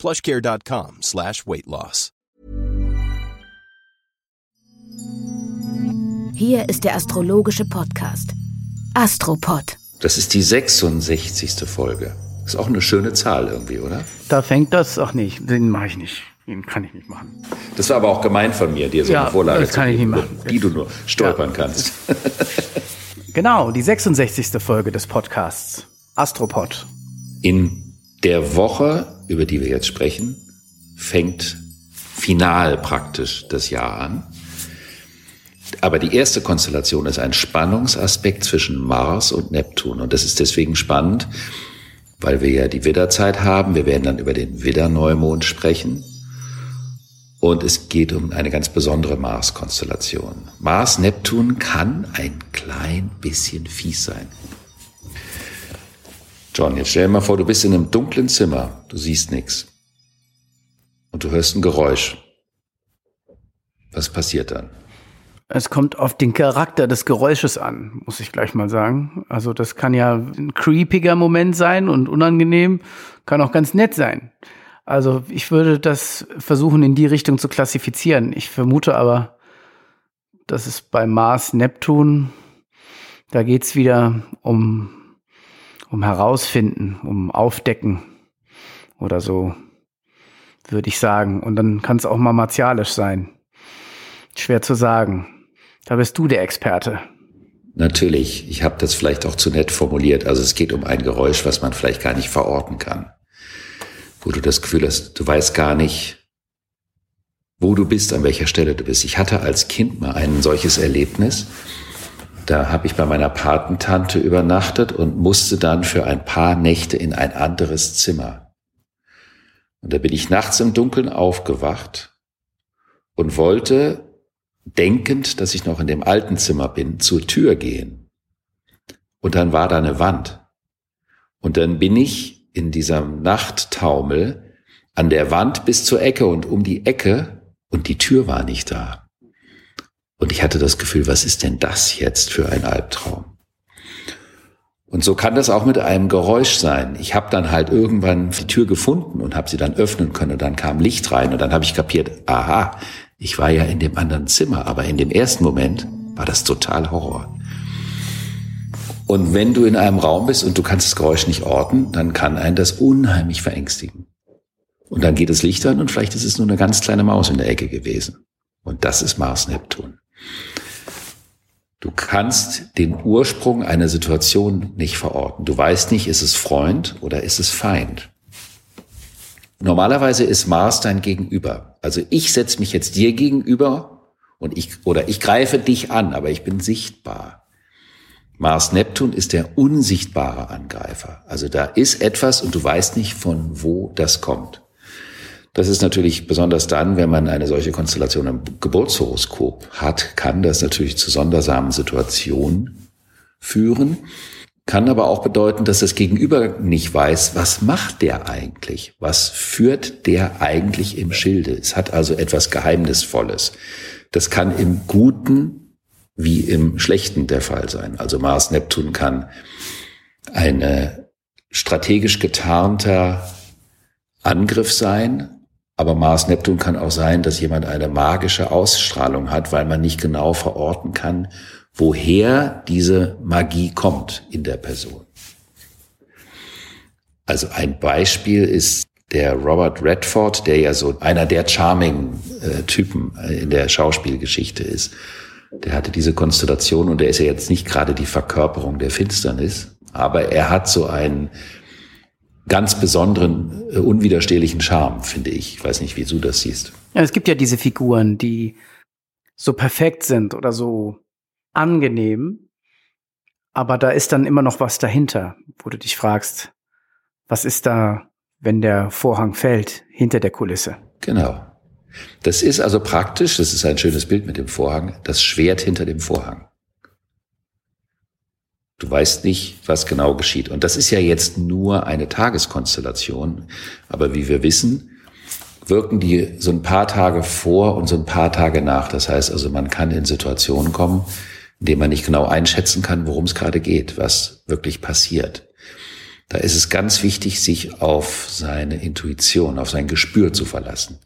plushcare.com slash weight loss. Hier ist der astrologische Podcast. Astropod. Das ist die 66. Folge. Ist auch eine schöne Zahl irgendwie, oder? Da fängt das, ach nicht, den mache ich nicht. Den kann ich nicht machen. Das war aber auch gemein von mir, dir so Ja, eine Vorlage das kann zu ich geben, nicht machen. die du nur stolpern kannst. Genau, die 66. Folge des Podcasts. Astropod. In der Woche, über die wir jetzt sprechen, fängt final praktisch das Jahr an. Aber die erste Konstellation ist ein Spannungsaspekt zwischen Mars und Neptun. Und das ist deswegen spannend, weil wir ja die Widderzeit haben. Wir werden dann über den Widderneumond sprechen. Und es geht um eine ganz besondere Mars-Konstellation. Mars-Neptun kann ein klein bisschen fies sein. John, jetzt stell dir mal vor, du bist in einem dunklen Zimmer, du siehst nichts. Und du hörst ein Geräusch. Was passiert dann? Es kommt auf den Charakter des Geräusches an, muss ich gleich mal sagen. Also das kann ja ein creepiger Moment sein und unangenehm, kann auch ganz nett sein. Also ich würde das versuchen in die Richtung zu klassifizieren. Ich vermute aber, dass es bei Mars Neptun, da geht's wieder um, um herausfinden, um aufdecken oder so, würde ich sagen. Und dann kann es auch mal martialisch sein. Schwer zu sagen. Da bist du der Experte. Natürlich, ich habe das vielleicht auch zu nett formuliert. Also es geht um ein Geräusch, was man vielleicht gar nicht verorten kann. Wo du das Gefühl hast, du weißt gar nicht, wo du bist, an welcher Stelle du bist. Ich hatte als Kind mal ein solches Erlebnis. Da habe ich bei meiner Patentante übernachtet und musste dann für ein paar Nächte in ein anderes Zimmer. Und da bin ich nachts im Dunkeln aufgewacht und wollte, denkend, dass ich noch in dem alten Zimmer bin, zur Tür gehen. Und dann war da eine Wand. Und dann bin ich in diesem Nachttaumel an der Wand bis zur Ecke und um die Ecke und die Tür war nicht da. Und ich hatte das Gefühl, was ist denn das jetzt für ein Albtraum? Und so kann das auch mit einem Geräusch sein. Ich habe dann halt irgendwann die Tür gefunden und habe sie dann öffnen können und dann kam Licht rein und dann habe ich kapiert, aha, ich war ja in dem anderen Zimmer, aber in dem ersten Moment war das total Horror. Und wenn du in einem Raum bist und du kannst das Geräusch nicht orten, dann kann einen das unheimlich verängstigen. Und dann geht das Licht an und vielleicht ist es nur eine ganz kleine Maus in der Ecke gewesen. Und das ist Mars-Neptun. Du kannst den Ursprung einer Situation nicht verorten. Du weißt nicht, ist es Freund oder ist es Feind. Normalerweise ist Mars dein Gegenüber. Also ich setze mich jetzt dir gegenüber und ich, oder ich greife dich an, aber ich bin sichtbar. Mars Neptun ist der unsichtbare Angreifer. Also da ist etwas und du weißt nicht, von wo das kommt. Das ist natürlich besonders dann, wenn man eine solche Konstellation im Geburtshoroskop hat, kann das natürlich zu sondersamen Situationen führen, kann aber auch bedeuten, dass das Gegenüber nicht weiß, was macht der eigentlich? Was führt der eigentlich im Schilde? Es hat also etwas Geheimnisvolles. Das kann im Guten wie im Schlechten der Fall sein. Also Mars Neptun kann eine strategisch getarnter Angriff sein, aber Mars Neptun kann auch sein, dass jemand eine magische Ausstrahlung hat, weil man nicht genau verorten kann, woher diese Magie kommt in der Person. Also ein Beispiel ist der Robert Redford, der ja so einer der charming äh, Typen in der Schauspielgeschichte ist. Der hatte diese Konstellation und er ist ja jetzt nicht gerade die Verkörperung der Finsternis, aber er hat so einen ganz besonderen, äh, unwiderstehlichen Charme, finde ich. Ich weiß nicht, wie du das siehst. Ja, es gibt ja diese Figuren, die so perfekt sind oder so angenehm, aber da ist dann immer noch was dahinter, wo du dich fragst, was ist da, wenn der Vorhang fällt, hinter der Kulisse? Genau. Das ist also praktisch, das ist ein schönes Bild mit dem Vorhang, das Schwert hinter dem Vorhang. Du weißt nicht, was genau geschieht. Und das ist ja jetzt nur eine Tageskonstellation. Aber wie wir wissen, wirken die so ein paar Tage vor und so ein paar Tage nach. Das heißt also, man kann in Situationen kommen, in denen man nicht genau einschätzen kann, worum es gerade geht, was wirklich passiert. Da ist es ganz wichtig, sich auf seine Intuition, auf sein Gespür zu verlassen.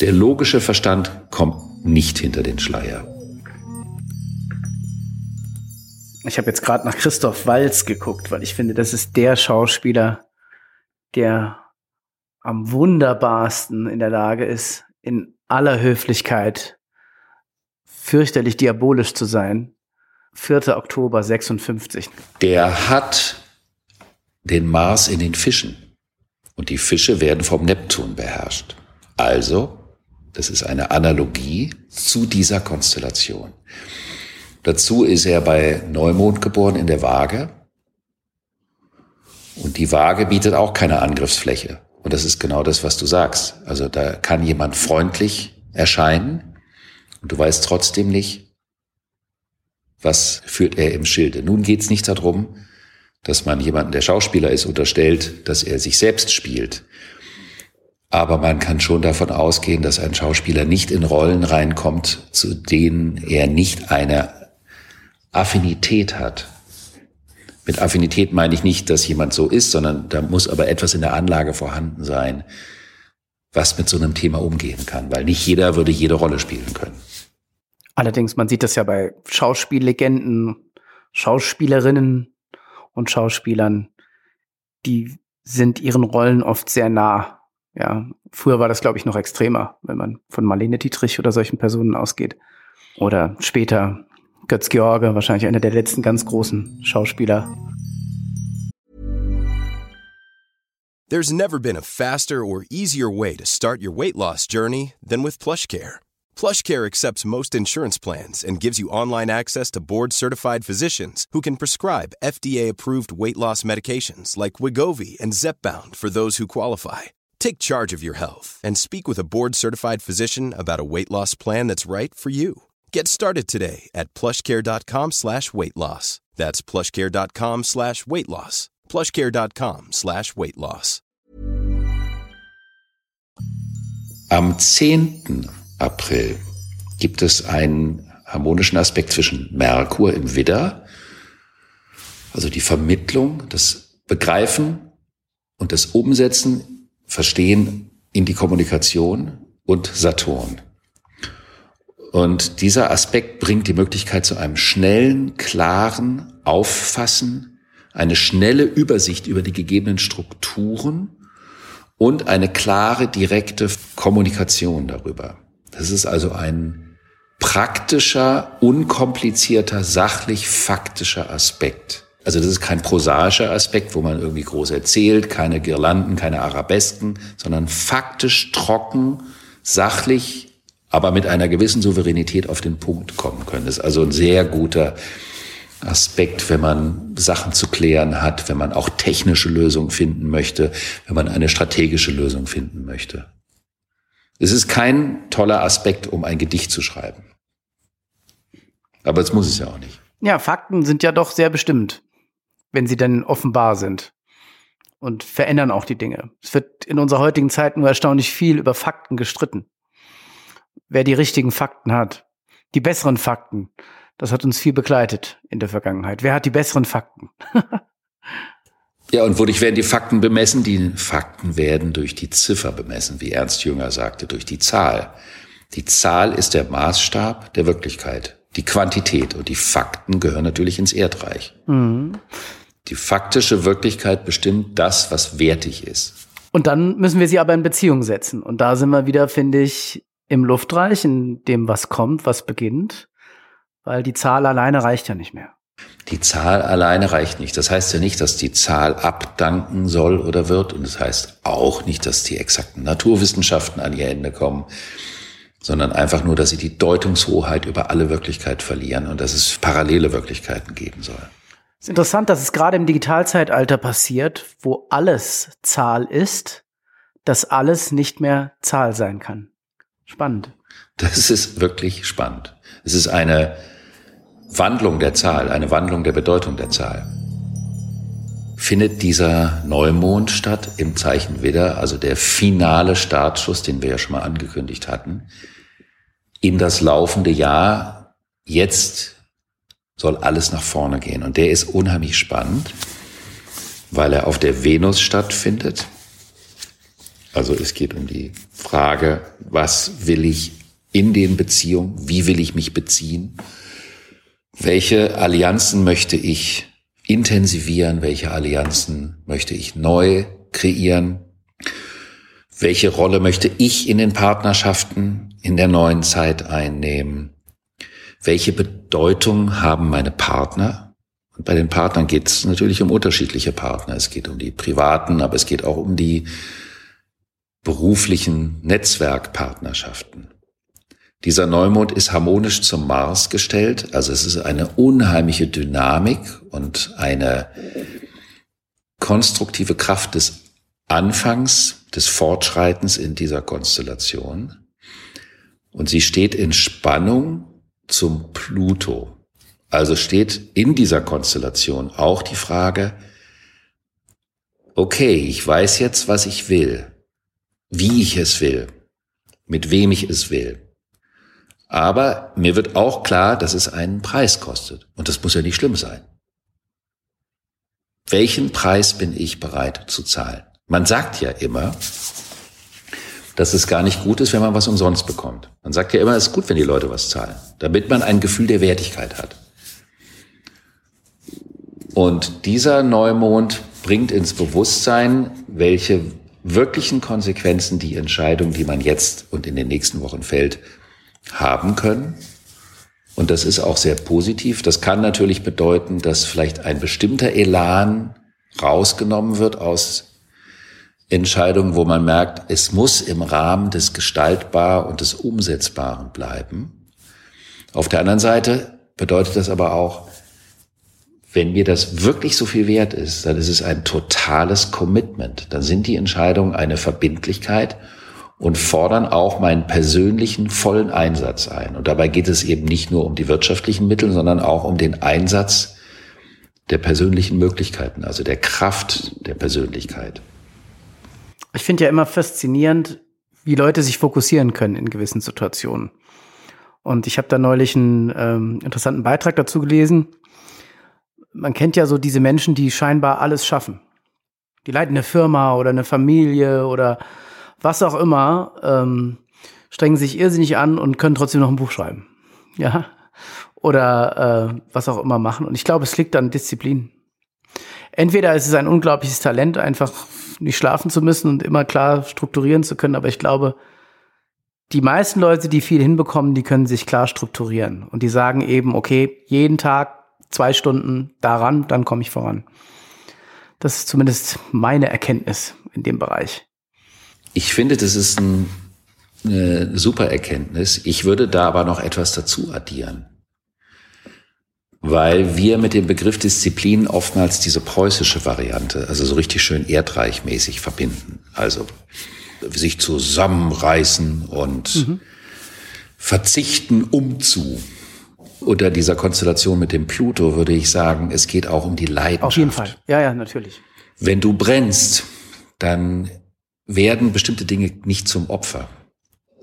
Der logische Verstand kommt nicht hinter den Schleier. Ich habe jetzt gerade nach Christoph Walz geguckt, weil ich finde, das ist der Schauspieler, der am wunderbarsten in der Lage ist, in aller Höflichkeit fürchterlich diabolisch zu sein. 4. Oktober 56. Der hat den Mars in den Fischen und die Fische werden vom Neptun beherrscht. Also, das ist eine Analogie zu dieser Konstellation. Dazu ist er bei Neumond geboren in der Waage. Und die Waage bietet auch keine Angriffsfläche. Und das ist genau das, was du sagst. Also da kann jemand freundlich erscheinen und du weißt trotzdem nicht, was führt er im Schilde. Nun geht es nicht darum, dass man jemanden, der Schauspieler ist, unterstellt, dass er sich selbst spielt. Aber man kann schon davon ausgehen, dass ein Schauspieler nicht in Rollen reinkommt, zu denen er nicht eine Affinität hat. Mit Affinität meine ich nicht, dass jemand so ist, sondern da muss aber etwas in der Anlage vorhanden sein, was mit so einem Thema umgehen kann, weil nicht jeder würde jede Rolle spielen können. Allerdings, man sieht das ja bei Schauspiellegenden, Schauspielerinnen und Schauspielern, die sind ihren Rollen oft sehr nah. Ja, früher war das, glaube ich, noch extremer, wenn man von Marlene Dietrich oder solchen Personen ausgeht. Oder später Götz George, wahrscheinlich einer der letzten ganz großen Schauspieler. There's never been a faster or easier way to start your weight loss journey than with PlushCare. PlushCare accepts most insurance plans and gives you online access to board-certified physicians who can prescribe FDA-approved weight loss medications like Wigovi and Zepbound for those who qualify. Take charge of your health and speak with a board-certified physician about a weight loss plan that's right for you. Get started today at plushcare.com slash weight loss. That's plushcare.com slash weight loss. Plushcare.com slash weight loss. Am 10. April gibt es einen harmonischen Aspekt zwischen Merkur im Widder, also die Vermittlung, das Begreifen und das Umsetzen, Verstehen in die Kommunikation und Saturn. Und dieser Aspekt bringt die Möglichkeit zu einem schnellen, klaren Auffassen, eine schnelle Übersicht über die gegebenen Strukturen und eine klare, direkte Kommunikation darüber. Das ist also ein praktischer, unkomplizierter, sachlich faktischer Aspekt. Also das ist kein prosaischer Aspekt, wo man irgendwie groß erzählt, keine Girlanden, keine Arabesken, sondern faktisch, trocken, sachlich, aber mit einer gewissen Souveränität auf den Punkt kommen können. Das ist also ein sehr guter Aspekt, wenn man Sachen zu klären hat, wenn man auch technische Lösungen finden möchte, wenn man eine strategische Lösung finden möchte. Es ist kein toller Aspekt, um ein Gedicht zu schreiben. Aber es muss es ja auch nicht. Ja, Fakten sind ja doch sehr bestimmt, wenn sie denn offenbar sind und verändern auch die Dinge. Es wird in unserer heutigen Zeit nur erstaunlich viel über Fakten gestritten wer die richtigen Fakten hat. Die besseren Fakten. Das hat uns viel begleitet in der Vergangenheit. Wer hat die besseren Fakten? ja, und wodurch werden die Fakten bemessen? Die Fakten werden durch die Ziffer bemessen, wie Ernst Jünger sagte, durch die Zahl. Die Zahl ist der Maßstab der Wirklichkeit, die Quantität. Und die Fakten gehören natürlich ins Erdreich. Mhm. Die faktische Wirklichkeit bestimmt das, was wertig ist. Und dann müssen wir sie aber in Beziehung setzen. Und da sind wir wieder, finde ich, im Luftreich, in dem was kommt, was beginnt, weil die Zahl alleine reicht ja nicht mehr. Die Zahl alleine reicht nicht. Das heißt ja nicht, dass die Zahl abdanken soll oder wird. Und das heißt auch nicht, dass die exakten Naturwissenschaften an ihr Ende kommen, sondern einfach nur, dass sie die Deutungshoheit über alle Wirklichkeit verlieren und dass es parallele Wirklichkeiten geben soll. Es ist interessant, dass es gerade im Digitalzeitalter passiert, wo alles Zahl ist, dass alles nicht mehr Zahl sein kann. Spannend. Das ist wirklich spannend. Es ist eine Wandlung der Zahl, eine Wandlung der Bedeutung der Zahl. Findet dieser Neumond statt im Zeichen Widder, also der finale Startschuss, den wir ja schon mal angekündigt hatten, in das laufende Jahr. Jetzt soll alles nach vorne gehen. Und der ist unheimlich spannend, weil er auf der Venus stattfindet. Also es geht um die Frage, was will ich in den Beziehungen, wie will ich mich beziehen, welche Allianzen möchte ich intensivieren, welche Allianzen möchte ich neu kreieren, welche Rolle möchte ich in den Partnerschaften in der neuen Zeit einnehmen, welche Bedeutung haben meine Partner. Und bei den Partnern geht es natürlich um unterschiedliche Partner. Es geht um die privaten, aber es geht auch um die beruflichen Netzwerkpartnerschaften. Dieser Neumond ist harmonisch zum Mars gestellt, also es ist eine unheimliche Dynamik und eine konstruktive Kraft des Anfangs, des Fortschreitens in dieser Konstellation. Und sie steht in Spannung zum Pluto. Also steht in dieser Konstellation auch die Frage, okay, ich weiß jetzt, was ich will, wie ich es will, mit wem ich es will. Aber mir wird auch klar, dass es einen Preis kostet. Und das muss ja nicht schlimm sein. Welchen Preis bin ich bereit zu zahlen? Man sagt ja immer, dass es gar nicht gut ist, wenn man was umsonst bekommt. Man sagt ja immer, es ist gut, wenn die Leute was zahlen, damit man ein Gefühl der Wertigkeit hat. Und dieser Neumond bringt ins Bewusstsein, welche wirklichen Konsequenzen die Entscheidung, die man jetzt und in den nächsten Wochen fällt, haben können. Und das ist auch sehr positiv. Das kann natürlich bedeuten, dass vielleicht ein bestimmter Elan rausgenommen wird aus Entscheidungen, wo man merkt, es muss im Rahmen des Gestaltbar und des Umsetzbaren bleiben. Auf der anderen Seite bedeutet das aber auch, wenn mir das wirklich so viel wert ist, dann ist es ein totales Commitment. Dann sind die Entscheidungen eine Verbindlichkeit und fordern auch meinen persönlichen vollen Einsatz ein. Und dabei geht es eben nicht nur um die wirtschaftlichen Mittel, sondern auch um den Einsatz der persönlichen Möglichkeiten, also der Kraft der Persönlichkeit. Ich finde ja immer faszinierend, wie Leute sich fokussieren können in gewissen Situationen. Und ich habe da neulich einen ähm, interessanten Beitrag dazu gelesen. Man kennt ja so diese Menschen, die scheinbar alles schaffen. Die leiten eine Firma oder eine Familie oder was auch immer, ähm, strengen sich irrsinnig an und können trotzdem noch ein Buch schreiben. Ja. Oder äh, was auch immer machen. Und ich glaube, es liegt an Disziplin. Entweder ist es ein unglaubliches Talent, einfach nicht schlafen zu müssen und immer klar strukturieren zu können, aber ich glaube, die meisten Leute, die viel hinbekommen, die können sich klar strukturieren. Und die sagen eben, okay, jeden Tag zwei Stunden daran, dann komme ich voran. Das ist zumindest meine Erkenntnis in dem Bereich. Ich finde, das ist ein, eine super Erkenntnis. Ich würde da aber noch etwas dazu addieren. Weil wir mit dem Begriff Disziplin oftmals diese preußische Variante, also so richtig schön erdreichmäßig verbinden. Also sich zusammenreißen und mhm. verzichten umzu. Unter dieser Konstellation mit dem Pluto würde ich sagen, es geht auch um die Leidenschaft. Auf jeden Fall. Ja, ja, natürlich. Wenn du brennst, dann werden bestimmte Dinge nicht zum Opfer,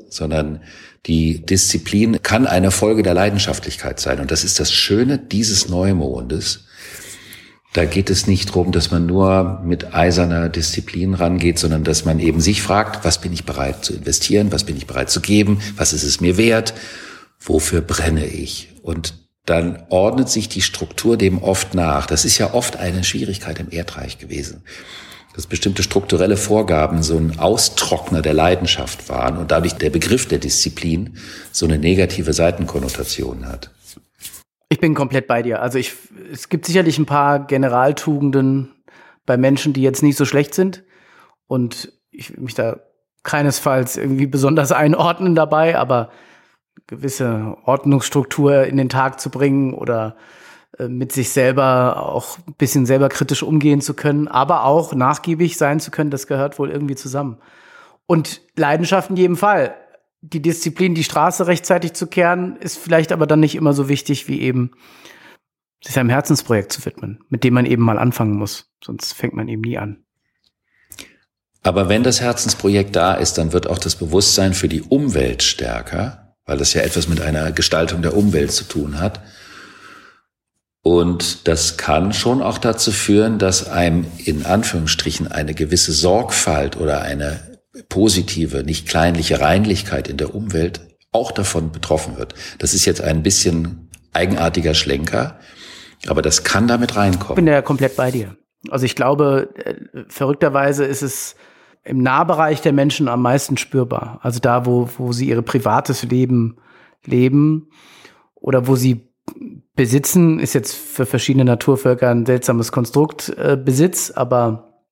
sondern die Disziplin kann eine Folge der Leidenschaftlichkeit sein. Und das ist das Schöne dieses Neumondes. Da geht es nicht darum, dass man nur mit eiserner Disziplin rangeht, sondern dass man eben sich fragt, was bin ich bereit zu investieren, was bin ich bereit zu geben, was ist es mir wert, wofür brenne ich. Und dann ordnet sich die Struktur dem oft nach. Das ist ja oft eine Schwierigkeit im Erdreich gewesen dass bestimmte strukturelle Vorgaben so ein Austrockner der Leidenschaft waren und dadurch der Begriff der Disziplin so eine negative Seitenkonnotation hat. Ich bin komplett bei dir. Also ich, es gibt sicherlich ein paar Generaltugenden bei Menschen, die jetzt nicht so schlecht sind. Und ich will mich da keinesfalls irgendwie besonders einordnen dabei, aber gewisse Ordnungsstruktur in den Tag zu bringen oder äh, mit sich selber auch ein bisschen selber kritisch umgehen zu können, aber auch nachgiebig sein zu können, das gehört wohl irgendwie zusammen. Und Leidenschaft in jedem Fall. Die Disziplin, die Straße rechtzeitig zu kehren, ist vielleicht aber dann nicht immer so wichtig wie eben sich einem Herzensprojekt zu widmen, mit dem man eben mal anfangen muss. Sonst fängt man eben nie an. Aber wenn das Herzensprojekt da ist, dann wird auch das Bewusstsein für die Umwelt stärker, weil das ja etwas mit einer Gestaltung der Umwelt zu tun hat. Und das kann schon auch dazu führen, dass einem in Anführungsstrichen eine gewisse Sorgfalt oder eine positive, nicht kleinliche Reinlichkeit in der Umwelt auch davon betroffen wird. Das ist jetzt ein bisschen eigenartiger Schlenker, aber das kann damit reinkommen. Ich bin ja komplett bei dir. Also ich glaube, äh, verrückterweise ist es im Nahbereich der Menschen am meisten spürbar. Also da, wo, wo sie ihre privates Leben leben oder wo sie besitzen, ist jetzt für verschiedene Naturvölker ein seltsames Konstrukt äh, Besitz, aber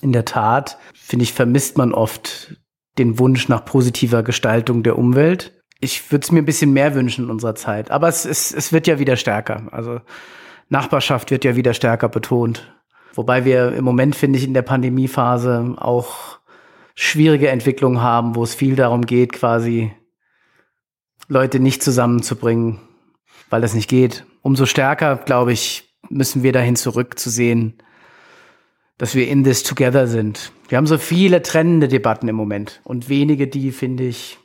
in der Tat, finde ich, vermisst man oft den Wunsch nach positiver Gestaltung der Umwelt. Ich würde es mir ein bisschen mehr wünschen in unserer Zeit, aber es, es, es wird ja wieder stärker. Also Nachbarschaft wird ja wieder stärker betont. Wobei wir im Moment, finde ich, in der Pandemiephase auch schwierige Entwicklungen haben, wo es viel darum geht, quasi Leute nicht zusammenzubringen, weil das nicht geht. Umso stärker, glaube ich, müssen wir dahin zurück zu sehen, dass wir in this together sind. Wir haben so viele trennende Debatten im Moment und wenige, die, finde ich,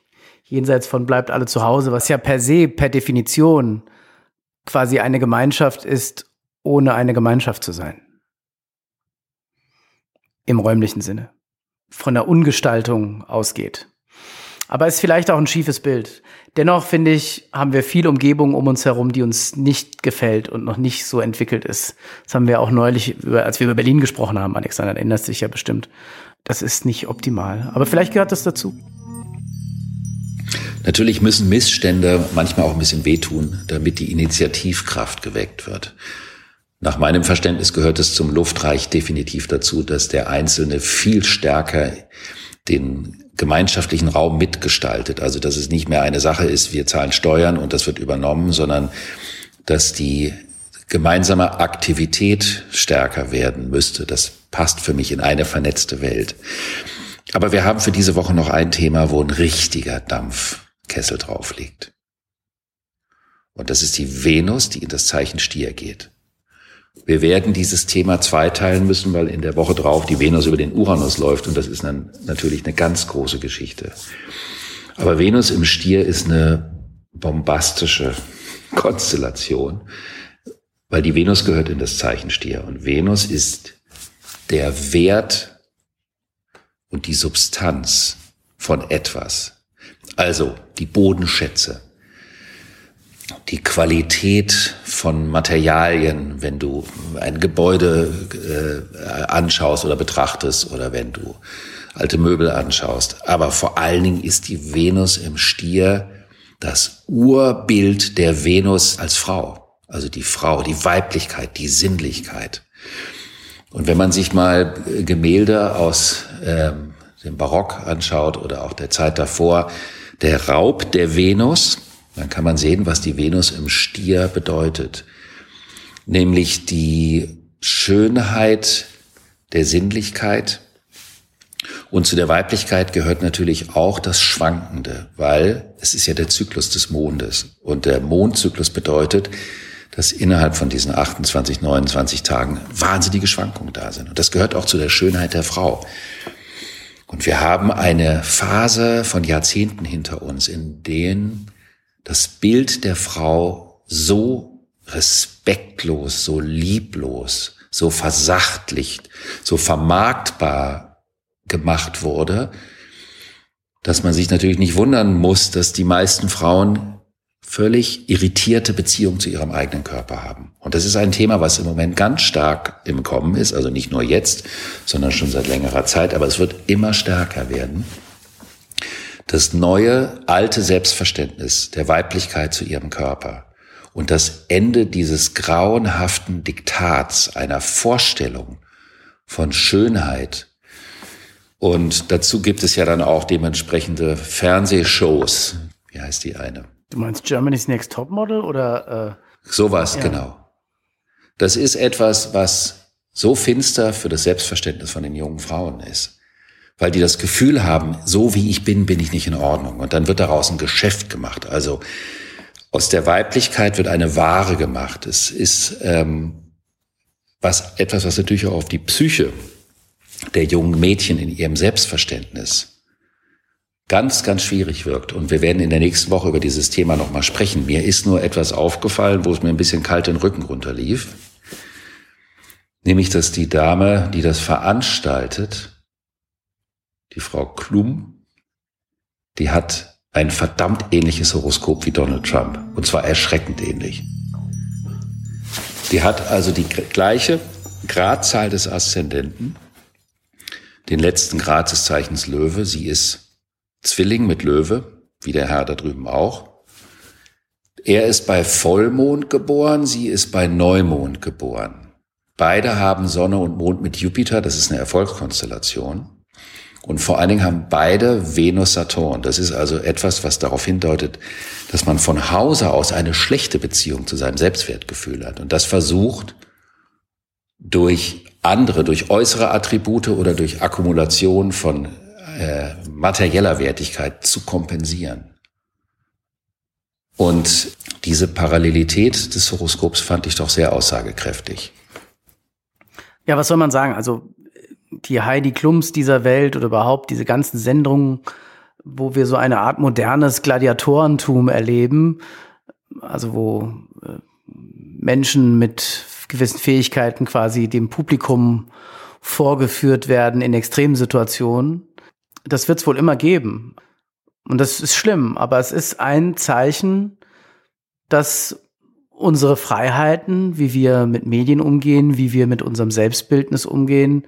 jenseits von bleibt alle zu Hause, was ja per se, per Definition quasi eine Gemeinschaft ist, ohne eine Gemeinschaft zu sein im räumlichen Sinne, von der Ungestaltung ausgeht. Aber ist vielleicht auch ein schiefes Bild. Dennoch finde ich, haben wir viel Umgebung um uns herum, die uns nicht gefällt und noch nicht so entwickelt ist. Das haben wir auch neulich, als wir über Berlin gesprochen haben, Alexander, erinnerst dich ja bestimmt. Das ist nicht optimal. Aber vielleicht gehört das dazu. Natürlich müssen Missstände manchmal auch ein bisschen wehtun, damit die Initiativkraft geweckt wird. Nach meinem Verständnis gehört es zum Luftreich definitiv dazu, dass der Einzelne viel stärker den gemeinschaftlichen Raum mitgestaltet. Also dass es nicht mehr eine Sache ist, wir zahlen Steuern und das wird übernommen, sondern dass die gemeinsame Aktivität stärker werden müsste. Das passt für mich in eine vernetzte Welt. Aber wir haben für diese Woche noch ein Thema, wo ein richtiger Dampfkessel drauf liegt. Und das ist die Venus, die in das Zeichen Stier geht. Wir werden dieses Thema zweiteilen müssen, weil in der Woche drauf die Venus über den Uranus läuft und das ist dann natürlich eine ganz große Geschichte. Aber Venus im Stier ist eine bombastische Konstellation, weil die Venus gehört in das Zeichen Stier und Venus ist der Wert und die Substanz von etwas. Also die Bodenschätze, die Qualität von Materialien, wenn du ein Gebäude äh, anschaust oder betrachtest oder wenn du alte Möbel anschaust. Aber vor allen Dingen ist die Venus im Stier das Urbild der Venus als Frau. Also die Frau, die Weiblichkeit, die Sinnlichkeit. Und wenn man sich mal Gemälde aus ähm, dem Barock anschaut oder auch der Zeit davor, der Raub der Venus, dann kann man sehen, was die Venus im Stier bedeutet. Nämlich die Schönheit der Sinnlichkeit. Und zu der Weiblichkeit gehört natürlich auch das Schwankende, weil es ist ja der Zyklus des Mondes. Und der Mondzyklus bedeutet, dass innerhalb von diesen 28, 29 Tagen wahnsinnige Schwankungen da sind. Und das gehört auch zu der Schönheit der Frau. Und wir haben eine Phase von Jahrzehnten hinter uns, in denen das Bild der Frau so respektlos, so lieblos, so versachtlicht, so vermarktbar gemacht wurde, dass man sich natürlich nicht wundern muss, dass die meisten Frauen völlig irritierte Beziehungen zu ihrem eigenen Körper haben. Und das ist ein Thema, was im Moment ganz stark im Kommen ist, also nicht nur jetzt, sondern schon seit längerer Zeit, aber es wird immer stärker werden das neue, alte Selbstverständnis der Weiblichkeit zu ihrem Körper und das Ende dieses grauenhaften Diktats einer Vorstellung von Schönheit. Und dazu gibt es ja dann auch dementsprechende Fernsehshows. Wie heißt die eine? Du meinst Germany's Next Topmodel oder? Äh, Sowas, ja. genau. Das ist etwas, was so finster für das Selbstverständnis von den jungen Frauen ist weil die das Gefühl haben, so wie ich bin, bin ich nicht in Ordnung. Und dann wird daraus ein Geschäft gemacht. Also aus der Weiblichkeit wird eine Ware gemacht. Es ist ähm, was etwas, was natürlich auch auf die Psyche der jungen Mädchen in ihrem Selbstverständnis ganz, ganz schwierig wirkt. Und wir werden in der nächsten Woche über dieses Thema nochmal sprechen. Mir ist nur etwas aufgefallen, wo es mir ein bisschen kalt den Rücken runterlief. Nämlich, dass die Dame, die das veranstaltet, die Frau Klum, die hat ein verdammt ähnliches Horoskop wie Donald Trump. Und zwar erschreckend ähnlich. Die hat also die gleiche Gradzahl des Aszendenten, den letzten Grad des Zeichens Löwe. Sie ist Zwilling mit Löwe, wie der Herr da drüben auch. Er ist bei Vollmond geboren, sie ist bei Neumond geboren. Beide haben Sonne und Mond mit Jupiter, das ist eine Erfolgskonstellation. Und vor allen Dingen haben beide Venus-Saturn. Das ist also etwas, was darauf hindeutet, dass man von Hause aus eine schlechte Beziehung zu seinem Selbstwertgefühl hat. Und das versucht durch andere, durch äußere Attribute oder durch Akkumulation von äh, materieller Wertigkeit zu kompensieren. Und diese Parallelität des Horoskops fand ich doch sehr aussagekräftig. Ja, was soll man sagen? Also die Heidi Klums dieser Welt oder überhaupt diese ganzen Sendungen, wo wir so eine Art modernes Gladiatorentum erleben, also wo äh, Menschen mit gewissen Fähigkeiten quasi dem Publikum vorgeführt werden in Extremsituationen. Das wird es wohl immer geben. Und das ist schlimm, aber es ist ein Zeichen, dass unsere Freiheiten, wie wir mit Medien umgehen, wie wir mit unserem Selbstbildnis umgehen,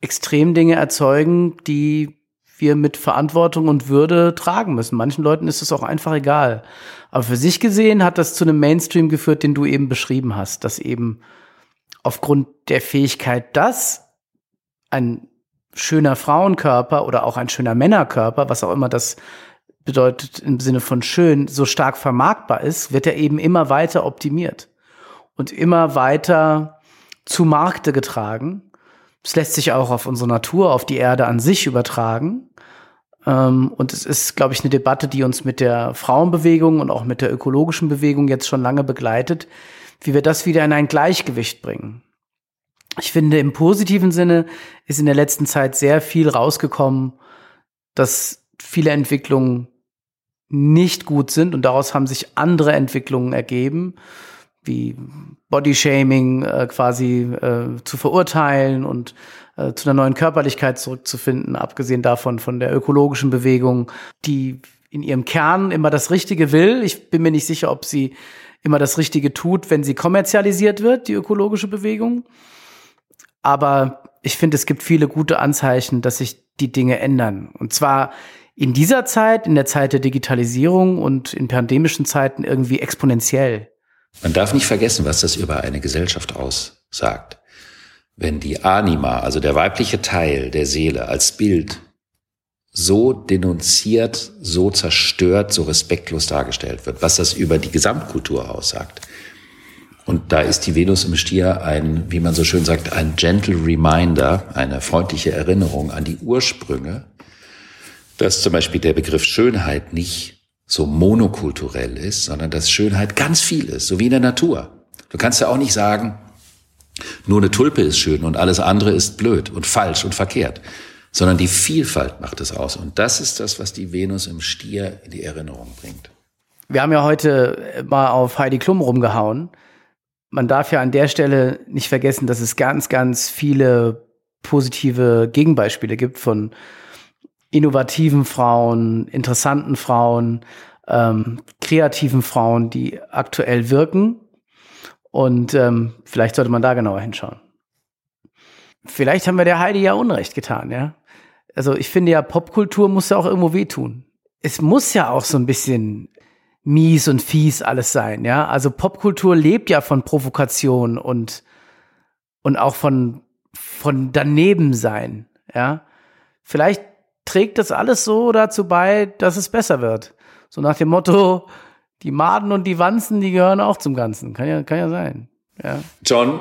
extrem Dinge erzeugen, die wir mit Verantwortung und Würde tragen müssen. Manchen Leuten ist es auch einfach egal. Aber für sich gesehen hat das zu einem Mainstream geführt, den du eben beschrieben hast, dass eben aufgrund der Fähigkeit, dass ein schöner Frauenkörper oder auch ein schöner Männerkörper, was auch immer das bedeutet im Sinne von schön, so stark vermarktbar ist, wird er eben immer weiter optimiert und immer weiter zu Markte getragen. Es lässt sich auch auf unsere Natur, auf die Erde an sich übertragen. Ähm, und es ist, glaube ich, eine Debatte, die uns mit der Frauenbewegung und auch mit der ökologischen Bewegung jetzt schon lange begleitet, wie wir das wieder in ein Gleichgewicht bringen. Ich finde, im positiven Sinne ist in der letzten Zeit sehr viel rausgekommen, dass viele Entwicklungen nicht gut sind und daraus haben sich andere Entwicklungen ergeben wie Bodyshaming äh, quasi äh, zu verurteilen und äh, zu einer neuen Körperlichkeit zurückzufinden, abgesehen davon von der ökologischen Bewegung, die in ihrem Kern immer das Richtige will. Ich bin mir nicht sicher, ob sie immer das Richtige tut, wenn sie kommerzialisiert wird, die ökologische Bewegung. Aber ich finde, es gibt viele gute Anzeichen, dass sich die Dinge ändern. Und zwar in dieser Zeit, in der Zeit der Digitalisierung und in pandemischen Zeiten irgendwie exponentiell. Man darf nicht vergessen, was das über eine Gesellschaft aussagt. Wenn die Anima, also der weibliche Teil der Seele als Bild so denunziert, so zerstört, so respektlos dargestellt wird, was das über die Gesamtkultur aussagt. Und da ist die Venus im Stier ein, wie man so schön sagt, ein gentle reminder, eine freundliche Erinnerung an die Ursprünge, dass zum Beispiel der Begriff Schönheit nicht so monokulturell ist, sondern dass Schönheit ganz viel ist, so wie in der Natur. Du kannst ja auch nicht sagen, nur eine Tulpe ist schön und alles andere ist blöd und falsch und verkehrt, sondern die Vielfalt macht es aus. Und das ist das, was die Venus im Stier in die Erinnerung bringt. Wir haben ja heute mal auf Heidi Klum rumgehauen. Man darf ja an der Stelle nicht vergessen, dass es ganz, ganz viele positive Gegenbeispiele gibt von innovativen Frauen, interessanten Frauen, ähm, kreativen Frauen, die aktuell wirken. Und ähm, vielleicht sollte man da genauer hinschauen. Vielleicht haben wir der Heidi ja Unrecht getan, ja. Also ich finde ja, Popkultur muss ja auch irgendwo wehtun. Es muss ja auch so ein bisschen mies und fies alles sein, ja. Also Popkultur lebt ja von Provokation und, und auch von, von daneben sein, ja. Vielleicht trägt das alles so dazu bei, dass es besser wird. So nach dem Motto, die Maden und die Wanzen, die gehören auch zum Ganzen. Kann ja, kann ja sein. Ja. John,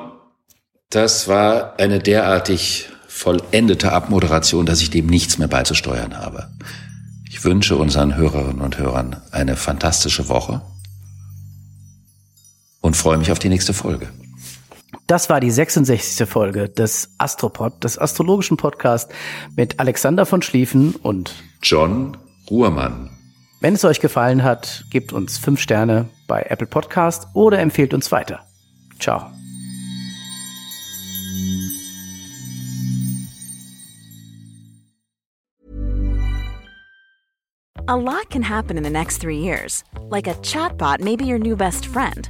das war eine derartig vollendete Abmoderation, dass ich dem nichts mehr beizusteuern habe. Ich wünsche unseren Hörerinnen und Hörern eine fantastische Woche und freue mich auf die nächste Folge. Das war die 66. Folge des Astropod, des astrologischen Podcasts mit Alexander von Schlieffen und John Ruhrmann. Wenn es euch gefallen hat, gebt uns fünf Sterne bei Apple Podcast oder empfehlt uns weiter. Ciao. A lot can happen in the next three years. Like a chatbot may be your new best friend.